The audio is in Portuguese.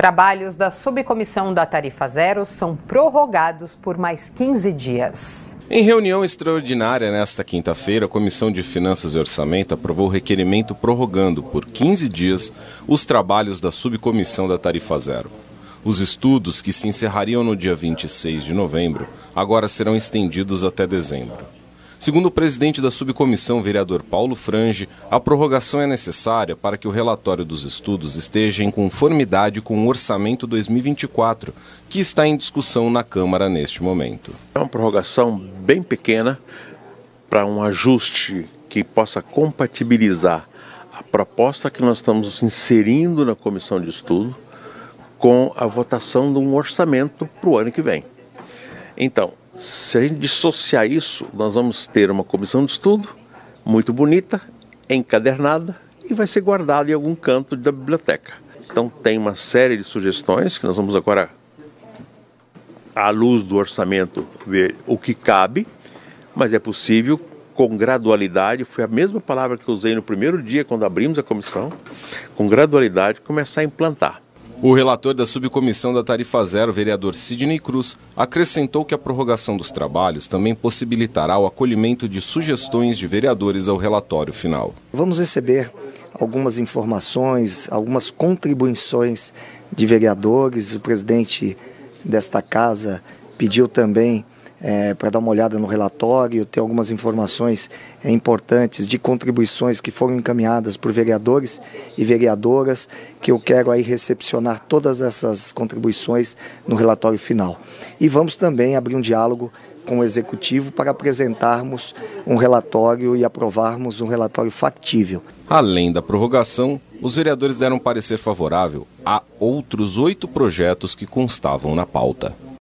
Trabalhos da subcomissão da tarifa zero são prorrogados por mais 15 dias. Em reunião extraordinária nesta quinta-feira, a Comissão de Finanças e Orçamento aprovou o requerimento prorrogando por 15 dias os trabalhos da subcomissão da tarifa zero. Os estudos, que se encerrariam no dia 26 de novembro, agora serão estendidos até dezembro. Segundo o presidente da subcomissão, vereador Paulo Frange, a prorrogação é necessária para que o relatório dos estudos esteja em conformidade com o orçamento 2024, que está em discussão na Câmara neste momento. É uma prorrogação bem pequena para um ajuste que possa compatibilizar a proposta que nós estamos inserindo na comissão de estudo com a votação de um orçamento para o ano que vem. Então, se a gente dissociar isso, nós vamos ter uma comissão de estudo muito bonita, encadernada e vai ser guardada em algum canto da biblioteca. Então tem uma série de sugestões que nós vamos agora, à luz do orçamento, ver o que cabe, mas é possível com gradualidade, foi a mesma palavra que usei no primeiro dia quando abrimos a comissão, com gradualidade começar a implantar. O relator da subcomissão da Tarifa Zero, vereador Sidney Cruz, acrescentou que a prorrogação dos trabalhos também possibilitará o acolhimento de sugestões de vereadores ao relatório final. Vamos receber algumas informações, algumas contribuições de vereadores. O presidente desta casa pediu também é, para dar uma olhada no relatório, ter algumas informações é, importantes de contribuições que foram encaminhadas por vereadores e vereadoras, que eu quero aí recepcionar todas essas contribuições no relatório final. E vamos também abrir um diálogo com o Executivo para apresentarmos um relatório e aprovarmos um relatório factível. Além da prorrogação, os vereadores deram parecer favorável a outros oito projetos que constavam na pauta.